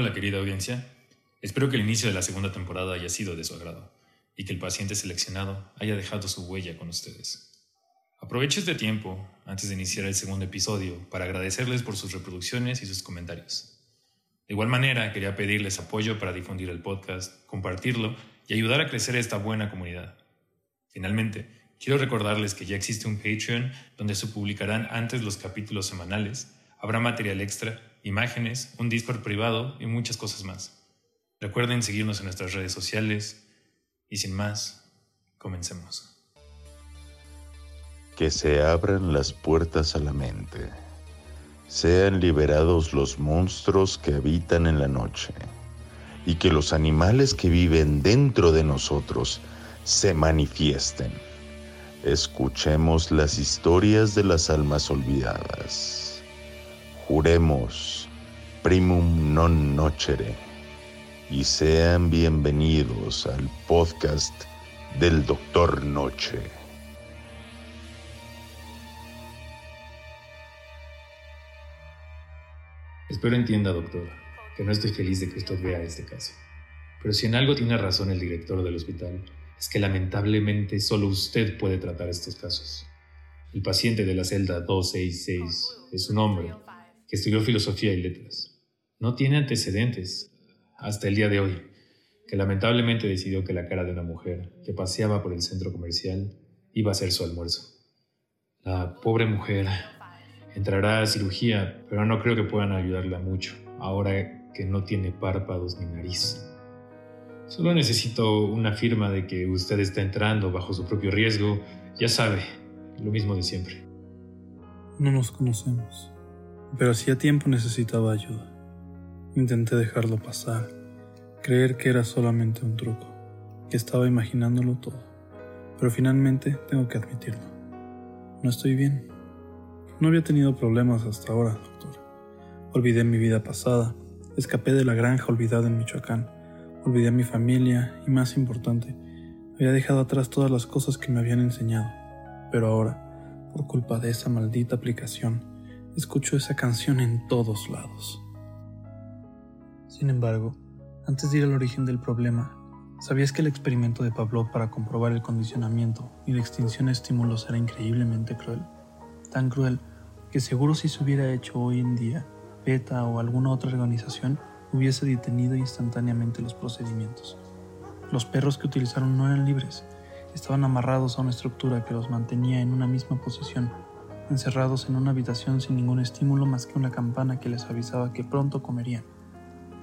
Hola querida audiencia, espero que el inicio de la segunda temporada haya sido de su agrado y que el paciente seleccionado haya dejado su huella con ustedes. Aprovecho este tiempo, antes de iniciar el segundo episodio, para agradecerles por sus reproducciones y sus comentarios. De igual manera, quería pedirles apoyo para difundir el podcast, compartirlo y ayudar a crecer esta buena comunidad. Finalmente, quiero recordarles que ya existe un Patreon donde se publicarán antes los capítulos semanales, habrá material extra imágenes, un Discord privado y muchas cosas más. Recuerden seguirnos en nuestras redes sociales y sin más, comencemos. Que se abran las puertas a la mente. Sean liberados los monstruos que habitan en la noche y que los animales que viven dentro de nosotros se manifiesten. Escuchemos las historias de las almas olvidadas. Juremos primum non nocere y sean bienvenidos al podcast del Doctor Noche. Espero entienda, doctor, que no estoy feliz de que usted vea este caso. Pero si en algo tiene razón el director del hospital, es que lamentablemente solo usted puede tratar estos casos. El paciente de la celda 266 es un hombre que estudió filosofía y letras. No tiene antecedentes hasta el día de hoy, que lamentablemente decidió que la cara de una mujer que paseaba por el centro comercial iba a ser su almuerzo. La pobre mujer entrará a cirugía, pero no creo que puedan ayudarla mucho, ahora que no tiene párpados ni nariz. Solo necesito una firma de que usted está entrando bajo su propio riesgo. Ya sabe, lo mismo de siempre. No nos conocemos pero hacía tiempo necesitaba ayuda. Intenté dejarlo pasar, creer que era solamente un truco, que estaba imaginándolo todo, pero finalmente tengo que admitirlo. No estoy bien. No había tenido problemas hasta ahora, doctor. Olvidé mi vida pasada, escapé de la granja olvidada en Michoacán, olvidé mi familia y, más importante, había dejado atrás todas las cosas que me habían enseñado. Pero ahora, por culpa de esa maldita aplicación, escucho esa canción en todos lados. Sin embargo, antes de ir al origen del problema, ¿sabías que el experimento de Pavlov para comprobar el condicionamiento y la extinción de estímulos era increíblemente cruel? Tan cruel que seguro si se hubiera hecho hoy en día, PETA o alguna otra organización hubiese detenido instantáneamente los procedimientos. Los perros que utilizaron no eran libres, estaban amarrados a una estructura que los mantenía en una misma posición encerrados en una habitación sin ningún estímulo más que una campana que les avisaba que pronto comerían.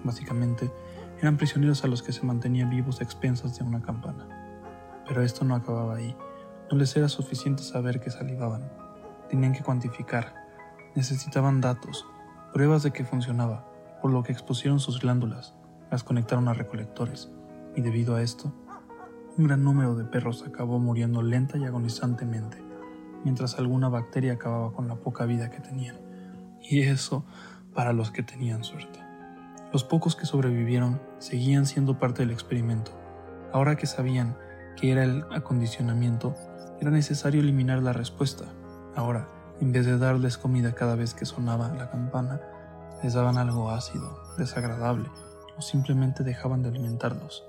Básicamente, eran prisioneros a los que se mantenían vivos a expensas de una campana. Pero esto no acababa ahí. No les era suficiente saber que salivaban. Tenían que cuantificar. Necesitaban datos, pruebas de que funcionaba, por lo que expusieron sus glándulas, las conectaron a recolectores, y debido a esto, un gran número de perros acabó muriendo lenta y agonizantemente mientras alguna bacteria acababa con la poca vida que tenían. Y eso para los que tenían suerte. Los pocos que sobrevivieron seguían siendo parte del experimento. Ahora que sabían que era el acondicionamiento, era necesario eliminar la respuesta. Ahora, en vez de darles comida cada vez que sonaba la campana, les daban algo ácido, desagradable, o simplemente dejaban de alimentarlos.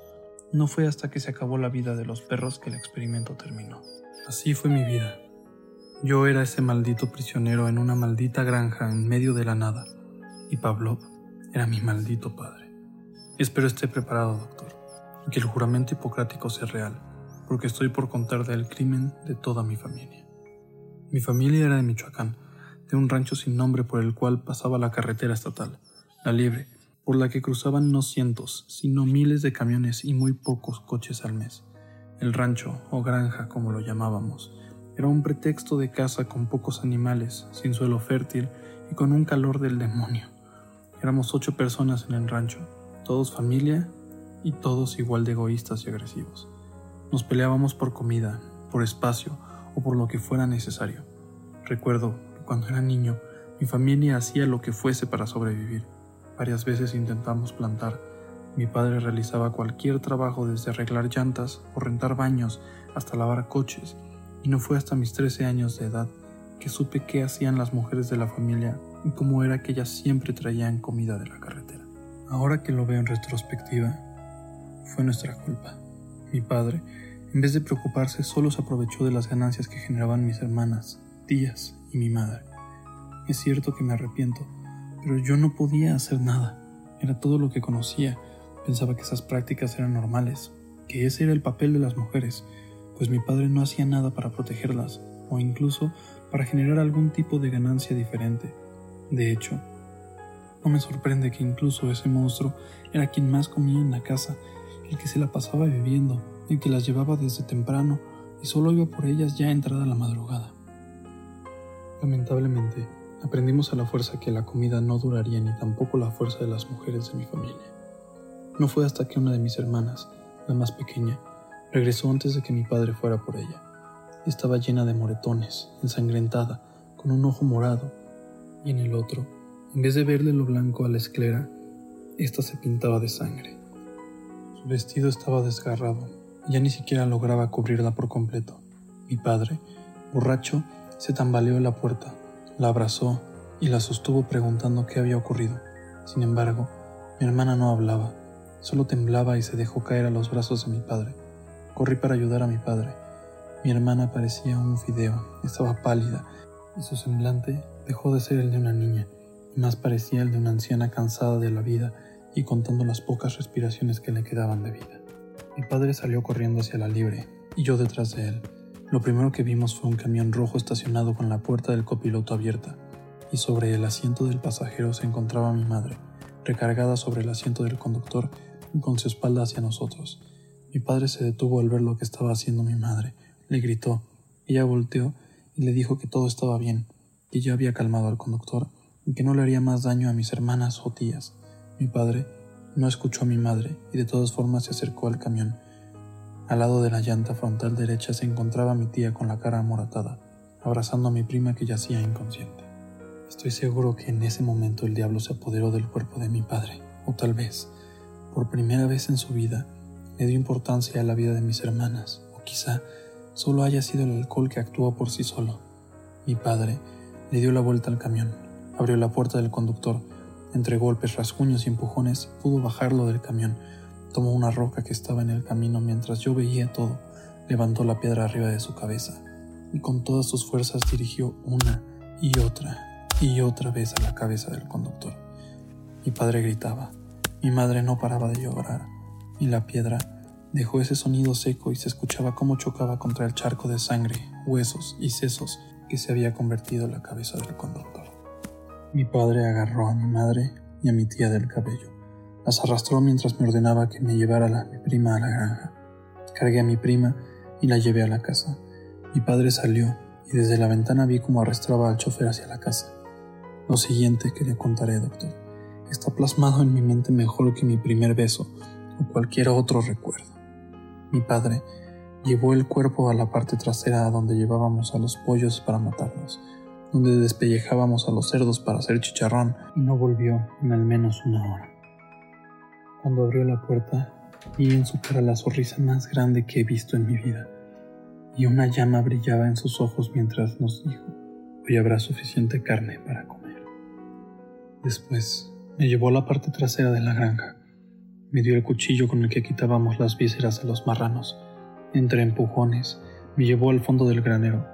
No fue hasta que se acabó la vida de los perros que el experimento terminó. Así fue mi vida. Yo era ese maldito prisionero en una maldita granja en medio de la nada, y Pavlov era mi maldito padre. Espero esté preparado, doctor, y que el juramento hipocrático sea real, porque estoy por contar del crimen de toda mi familia. Mi familia era de Michoacán, de un rancho sin nombre por el cual pasaba la carretera estatal, la Liebre, por la que cruzaban no cientos, sino miles de camiones y muy pocos coches al mes. El rancho, o granja como lo llamábamos, era un pretexto de casa con pocos animales, sin suelo fértil y con un calor del demonio. Éramos ocho personas en el rancho, todos familia y todos igual de egoístas y agresivos. Nos peleábamos por comida, por espacio o por lo que fuera necesario. Recuerdo que cuando era niño, mi familia hacía lo que fuese para sobrevivir. Varias veces intentamos plantar. Mi padre realizaba cualquier trabajo desde arreglar llantas o rentar baños hasta lavar coches y no fue hasta mis 13 años de edad que supe qué hacían las mujeres de la familia y cómo era que ellas siempre traían comida de la carretera. Ahora que lo veo en retrospectiva, fue nuestra culpa. Mi padre, en vez de preocuparse, solo se aprovechó de las ganancias que generaban mis hermanas, tías y mi madre. Es cierto que me arrepiento, pero yo no podía hacer nada. Era todo lo que conocía. Pensaba que esas prácticas eran normales, que ese era el papel de las mujeres, pues mi padre no hacía nada para protegerlas o incluso para generar algún tipo de ganancia diferente. De hecho, no me sorprende que incluso ese monstruo era quien más comía en la casa, el que se la pasaba viviendo, el que las llevaba desde temprano y solo iba por ellas ya entrada la madrugada. Lamentablemente, aprendimos a la fuerza que la comida no duraría ni tampoco la fuerza de las mujeres de mi familia. No fue hasta que una de mis hermanas, la más pequeña, regresó antes de que mi padre fuera por ella. Estaba llena de moretones, ensangrentada, con un ojo morado, y en el otro, en vez de verle lo blanco a la esclera, ésta se pintaba de sangre. Su vestido estaba desgarrado, y ya ni siquiera lograba cubrirla por completo. Mi padre, borracho, se tambaleó en la puerta, la abrazó y la sostuvo preguntando qué había ocurrido. Sin embargo, mi hermana no hablaba, solo temblaba y se dejó caer a los brazos de mi padre. Corrí para ayudar a mi padre. Mi hermana parecía un fideo, estaba pálida y su semblante dejó de ser el de una niña y más parecía el de una anciana cansada de la vida y contando las pocas respiraciones que le quedaban de vida. Mi padre salió corriendo hacia la libre y yo detrás de él. Lo primero que vimos fue un camión rojo estacionado con la puerta del copiloto abierta, y sobre el asiento del pasajero se encontraba mi madre, recargada sobre el asiento del conductor y con su espalda hacia nosotros. Mi padre se detuvo al ver lo que estaba haciendo mi madre, le gritó, ella volteó y le dijo que todo estaba bien, que ya había calmado al conductor y que no le haría más daño a mis hermanas o tías. Mi padre no escuchó a mi madre y de todas formas se acercó al camión al lado de la llanta frontal derecha se encontraba mi tía con la cara amoratada, abrazando a mi prima que yacía inconsciente. Estoy seguro que en ese momento el diablo se apoderó del cuerpo de mi padre, o tal vez, por primera vez en su vida, le dio importancia a la vida de mis hermanas, o quizá solo haya sido el alcohol que actuó por sí solo. Mi padre le dio la vuelta al camión, abrió la puerta del conductor, entre golpes, rasguños y empujones pudo bajarlo del camión, Tomó una roca que estaba en el camino mientras yo veía todo, levantó la piedra arriba de su cabeza y con todas sus fuerzas dirigió una y otra y otra vez a la cabeza del conductor. Mi padre gritaba, mi madre no paraba de llorar y la piedra dejó ese sonido seco y se escuchaba cómo chocaba contra el charco de sangre, huesos y sesos que se había convertido en la cabeza del conductor. Mi padre agarró a mi madre y a mi tía del cabello las arrastró mientras me ordenaba que me llevara a mi prima a la granja. Cargué a mi prima y la llevé a la casa. Mi padre salió y desde la ventana vi cómo arrastraba al chofer hacia la casa. Lo siguiente que le contaré, doctor, está plasmado en mi mente mejor que mi primer beso o cualquier otro recuerdo. Mi padre llevó el cuerpo a la parte trasera donde llevábamos a los pollos para matarlos, donde despellejábamos a los cerdos para hacer chicharrón y no volvió en al menos una hora. Cuando abrió la puerta, vi en su cara la sonrisa más grande que he visto en mi vida, y una llama brillaba en sus ojos mientras nos dijo, hoy habrá suficiente carne para comer. Después, me llevó a la parte trasera de la granja, me dio el cuchillo con el que quitábamos las vísceras a los marranos, entre empujones, me llevó al fondo del granero,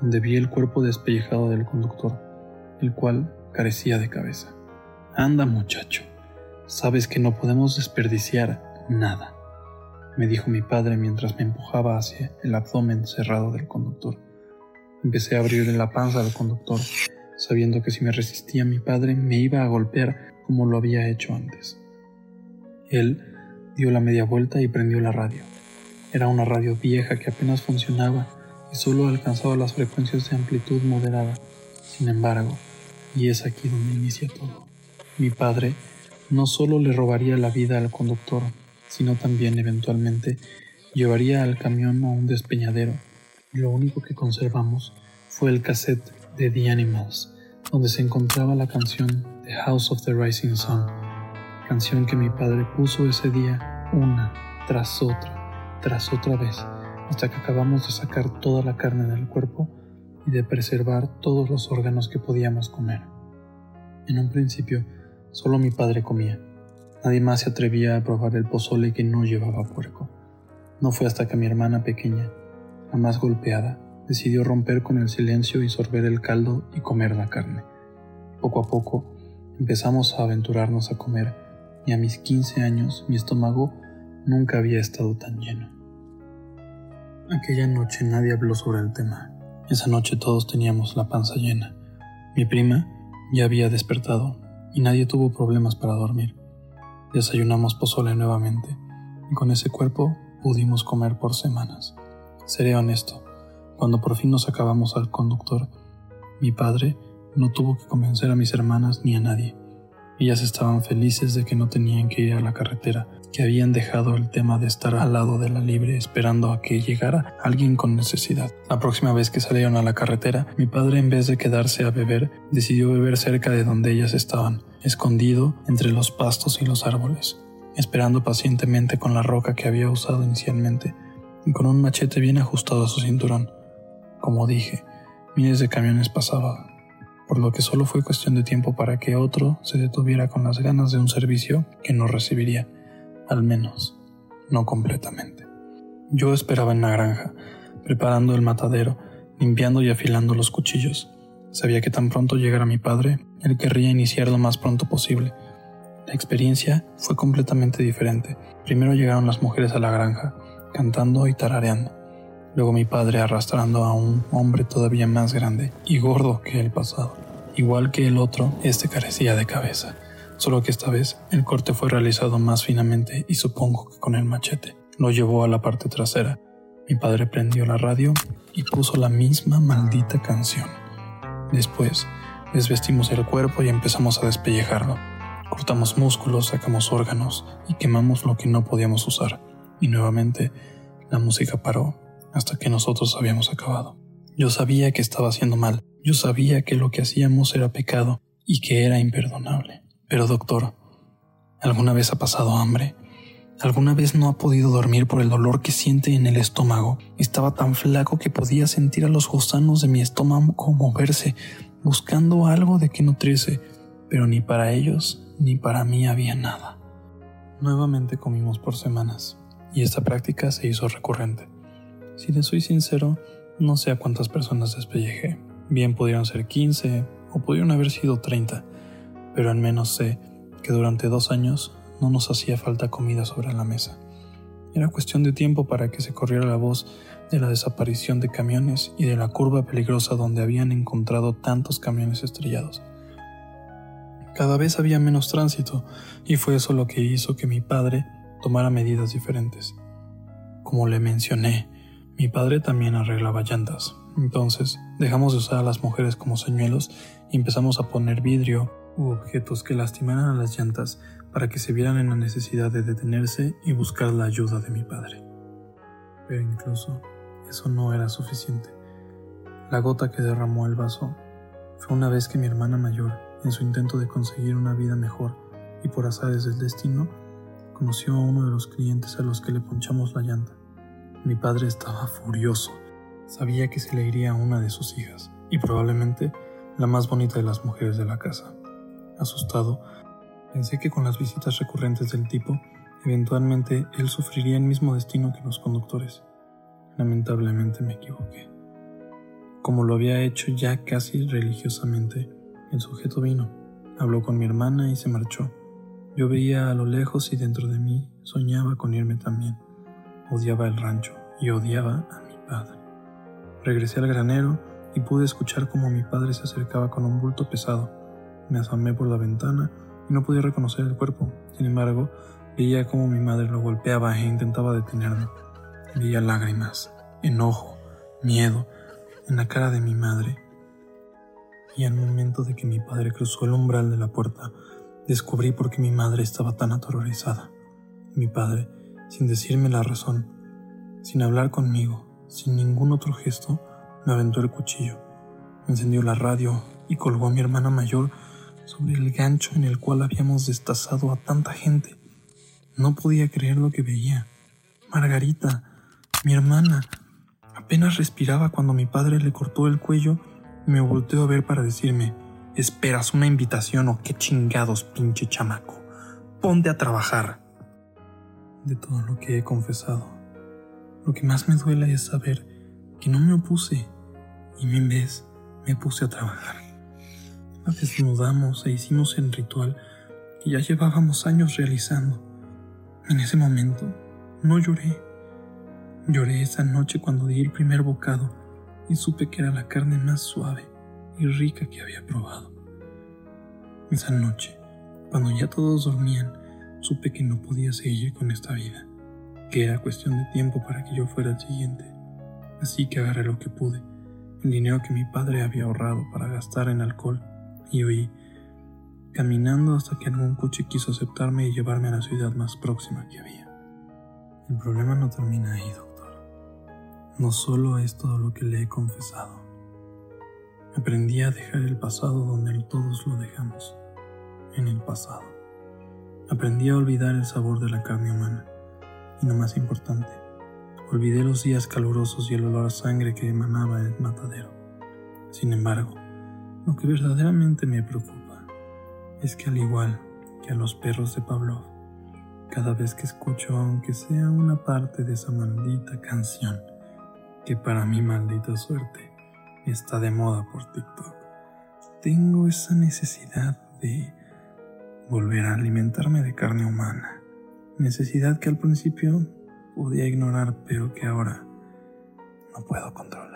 donde vi el cuerpo despellejado del conductor, el cual carecía de cabeza. Anda, muchacho, Sabes que no podemos desperdiciar nada, me dijo mi padre mientras me empujaba hacia el abdomen cerrado del conductor. Empecé a abrirle la panza al conductor, sabiendo que si me resistía mi padre me iba a golpear como lo había hecho antes. Él dio la media vuelta y prendió la radio. Era una radio vieja que apenas funcionaba y solo alcanzaba las frecuencias de amplitud moderada. Sin embargo, y es aquí donde inicia todo. Mi padre no solo le robaría la vida al conductor, sino también eventualmente llevaría al camión a un despeñadero. Y lo único que conservamos fue el cassette de The Animals, donde se encontraba la canción The House of the Rising Sun, canción que mi padre puso ese día una tras otra, tras otra vez, hasta que acabamos de sacar toda la carne del cuerpo y de preservar todos los órganos que podíamos comer. En un principio, Solo mi padre comía. Nadie más se atrevía a probar el pozole que no llevaba puerco. No fue hasta que mi hermana pequeña, la más golpeada, decidió romper con el silencio y sorber el caldo y comer la carne. Poco a poco empezamos a aventurarnos a comer y a mis 15 años mi estómago nunca había estado tan lleno. Aquella noche nadie habló sobre el tema. Esa noche todos teníamos la panza llena. Mi prima ya había despertado y nadie tuvo problemas para dormir. Desayunamos pozole nuevamente y con ese cuerpo pudimos comer por semanas. Seré honesto, cuando por fin nos acabamos al conductor, mi padre no tuvo que convencer a mis hermanas ni a nadie. Ellas estaban felices de que no tenían que ir a la carretera, que habían dejado el tema de estar al lado de la libre esperando a que llegara alguien con necesidad. La próxima vez que salieron a la carretera, mi padre en vez de quedarse a beber, decidió beber cerca de donde ellas estaban, escondido entre los pastos y los árboles, esperando pacientemente con la roca que había usado inicialmente y con un machete bien ajustado a su cinturón. Como dije, miles de camiones pasaban, por lo que solo fue cuestión de tiempo para que otro se detuviera con las ganas de un servicio que no recibiría, al menos no completamente. Yo esperaba en la granja, preparando el matadero, limpiando y afilando los cuchillos. Sabía que tan pronto llegara mi padre, él querría iniciar lo más pronto posible. La experiencia fue completamente diferente. Primero llegaron las mujeres a la granja, cantando y tarareando. Luego mi padre arrastrando a un hombre todavía más grande y gordo que el pasado. Igual que el otro, este carecía de cabeza. Solo que esta vez el corte fue realizado más finamente y supongo que con el machete. Lo llevó a la parte trasera. Mi padre prendió la radio y puso la misma maldita canción. Después, desvestimos el cuerpo y empezamos a despellejarlo. Cortamos músculos, sacamos órganos y quemamos lo que no podíamos usar. Y nuevamente, la música paró hasta que nosotros habíamos acabado. Yo sabía que estaba haciendo mal. Yo sabía que lo que hacíamos era pecado y que era imperdonable. Pero doctor, ¿alguna vez ha pasado hambre? ¿Alguna vez no ha podido dormir por el dolor que siente en el estómago? Estaba tan flaco que podía sentir a los gusanos de mi estómago moverse, buscando algo de que nutrirse, pero ni para ellos ni para mí había nada. Nuevamente comimos por semanas, y esta práctica se hizo recurrente. Si le soy sincero, no sé a cuántas personas despellejé. Bien pudieron ser 15 o pudieron haber sido 30 pero al menos sé que durante dos años no nos hacía falta comida sobre la mesa. Era cuestión de tiempo para que se corriera la voz de la desaparición de camiones y de la curva peligrosa donde habían encontrado tantos camiones estrellados. Cada vez había menos tránsito y fue eso lo que hizo que mi padre tomara medidas diferentes. Como le mencioné, mi padre también arreglaba llantas, entonces dejamos de usar a las mujeres como señuelos y empezamos a poner vidrio u objetos que lastimaran a las llantas para que se vieran en la necesidad de detenerse y buscar la ayuda de mi padre. Pero incluso eso no era suficiente. La gota que derramó el vaso fue una vez que mi hermana mayor, en su intento de conseguir una vida mejor y por azares del destino, conoció a uno de los clientes a los que le ponchamos la llanta. Mi padre estaba furioso. Sabía que se le iría a una de sus hijas, y probablemente la más bonita de las mujeres de la casa. Asustado, pensé que con las visitas recurrentes del tipo, eventualmente él sufriría el mismo destino que los conductores. Lamentablemente me equivoqué. Como lo había hecho ya casi religiosamente, el sujeto vino, habló con mi hermana y se marchó. Yo veía a lo lejos y dentro de mí soñaba con irme también. Odiaba el rancho y odiaba a mi padre. Regresé al granero y pude escuchar cómo mi padre se acercaba con un bulto pesado me asomé por la ventana y no podía reconocer el cuerpo. Sin embargo, veía cómo mi madre lo golpeaba e intentaba detenerme. Veía lágrimas, enojo, miedo en la cara de mi madre. Y al momento de que mi padre cruzó el umbral de la puerta, descubrí por qué mi madre estaba tan aterrorizada. Mi padre, sin decirme la razón, sin hablar conmigo, sin ningún otro gesto, me aventó el cuchillo, encendió la radio y colgó a mi hermana mayor sobre el gancho en el cual habíamos destazado a tanta gente. No podía creer lo que veía. Margarita, mi hermana, apenas respiraba cuando mi padre le cortó el cuello y me volteó a ver para decirme, ¿esperas una invitación o qué chingados, pinche chamaco? ponte a trabajar. De todo lo que he confesado, lo que más me duele es saber que no me opuse y en vez me puse a trabajar. Nos desnudamos e hicimos el ritual que ya llevábamos años realizando. En ese momento no lloré. Lloré esa noche cuando di el primer bocado y supe que era la carne más suave y rica que había probado. Esa noche, cuando ya todos dormían, supe que no podía seguir con esta vida, que era cuestión de tiempo para que yo fuera el siguiente. Así que agarré lo que pude, el dinero que mi padre había ahorrado para gastar en alcohol, y huí, caminando hasta que algún coche quiso aceptarme y llevarme a la ciudad más próxima que había. El problema no termina ahí, doctor. No solo es todo lo que le he confesado. Aprendí a dejar el pasado donde todos lo dejamos, en el pasado. Aprendí a olvidar el sabor de la carne humana. Y lo más importante, olvidé los días calurosos y el olor a sangre que emanaba el matadero. Sin embargo, lo que verdaderamente me preocupa es que al igual que a los perros de Pavlov, cada vez que escucho aunque sea una parte de esa maldita canción, que para mi maldita suerte está de moda por TikTok. Tengo esa necesidad de volver a alimentarme de carne humana. Necesidad que al principio podía ignorar, pero que ahora no puedo controlar.